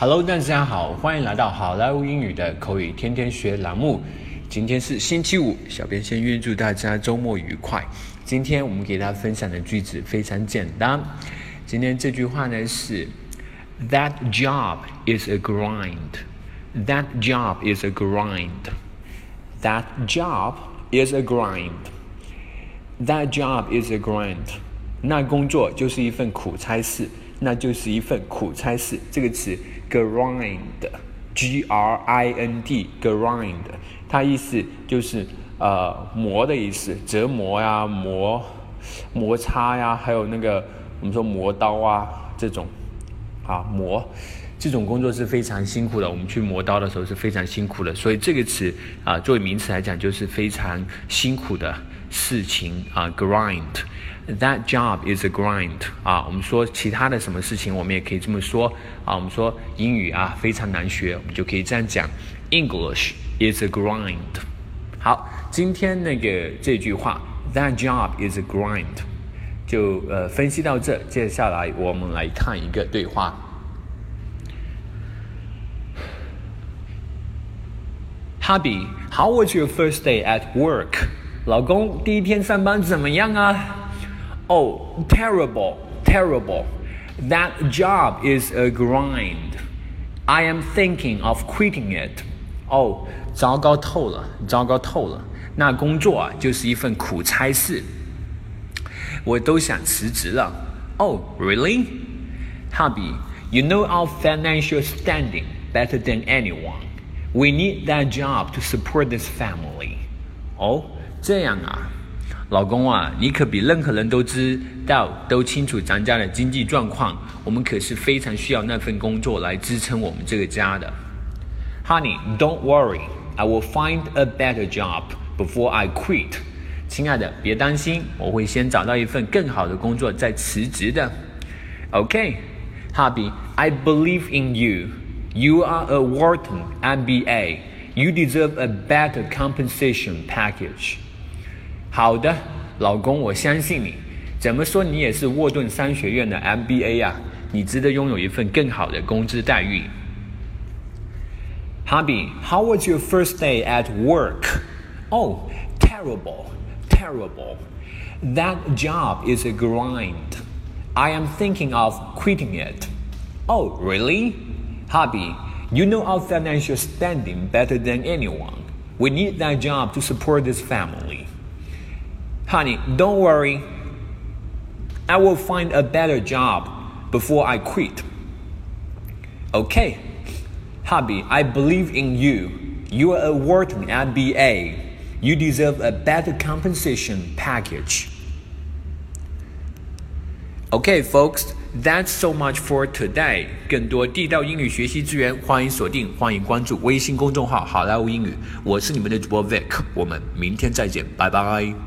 Hello，大家好，欢迎来到好莱坞英语的口语天天学栏目。今天是星期五，小编先预祝大家周末愉快。今天我们给大家分享的句子非常简单。今天这句话呢是：That job is a grind. That job is a grind. That job is a grind. That job is a grind. 那工作就是一份苦差事，那就是一份苦差事。这个词 grind，G R I N D，grind，它意思就是呃磨的意思，折磨呀，磨摩擦呀，还有那个我们说磨刀啊这种啊磨，这种工作是非常辛苦的。我们去磨刀的时候是非常辛苦的，所以这个词啊作为名词来讲就是非常辛苦的事情啊，grind。That job is a grind 啊，我们说其他的什么事情，我们也可以这么说啊。我们说英语啊非常难学，我们就可以这样讲：English is a grind。好，今天那个这句话，That job is a grind，就呃分析到这。接下来我们来看一个对话。Hubby, how was your first day at work？老公，第一天上班怎么样啊？Oh, terrible, terrible. That job is a grind. I am thinking of quitting it. Oh, 糟糕透了，糟糕透了。那工作啊，就是一份苦差事。 我都想辞职了。Oh, really? Hubby, you know our financial standing better than anyone. We need that job to support this family. 哦，这样啊。老公啊，你可比任何人都知道、都清楚咱家的经济状况。我们可是非常需要那份工作来支撑我们这个家的。Honey, don't worry, I will find a better job before I quit. 亲爱的，别担心，我会先找到一份更好的工作再辞职的。Okay, hubby, I believe in you. You are a Wharton MBA. You deserve a better compensation package. 好的，老公，我相信你。怎么说，你也是沃顿商学院的 MBA 啊？你值得拥有一份更好的工资待遇。Hubby, how was your first day at work? Oh, terrible, terrible. That job is a grind. I am thinking of quitting it. Oh, really? Hubby, you know our financial standing better than anyone. We need that job to support this family. Honey, don't worry. I will find a better job before I quit. Okay. Hubby, I believe in you. You are a Wharton MBA. You deserve a better compensation package. Okay, folks, that's so much for today. 更多地道英语学习资源，欢迎锁定，欢迎关注微信公众号“好莱坞英语”。我是你们的主播 Vic，我们明天再见，拜拜。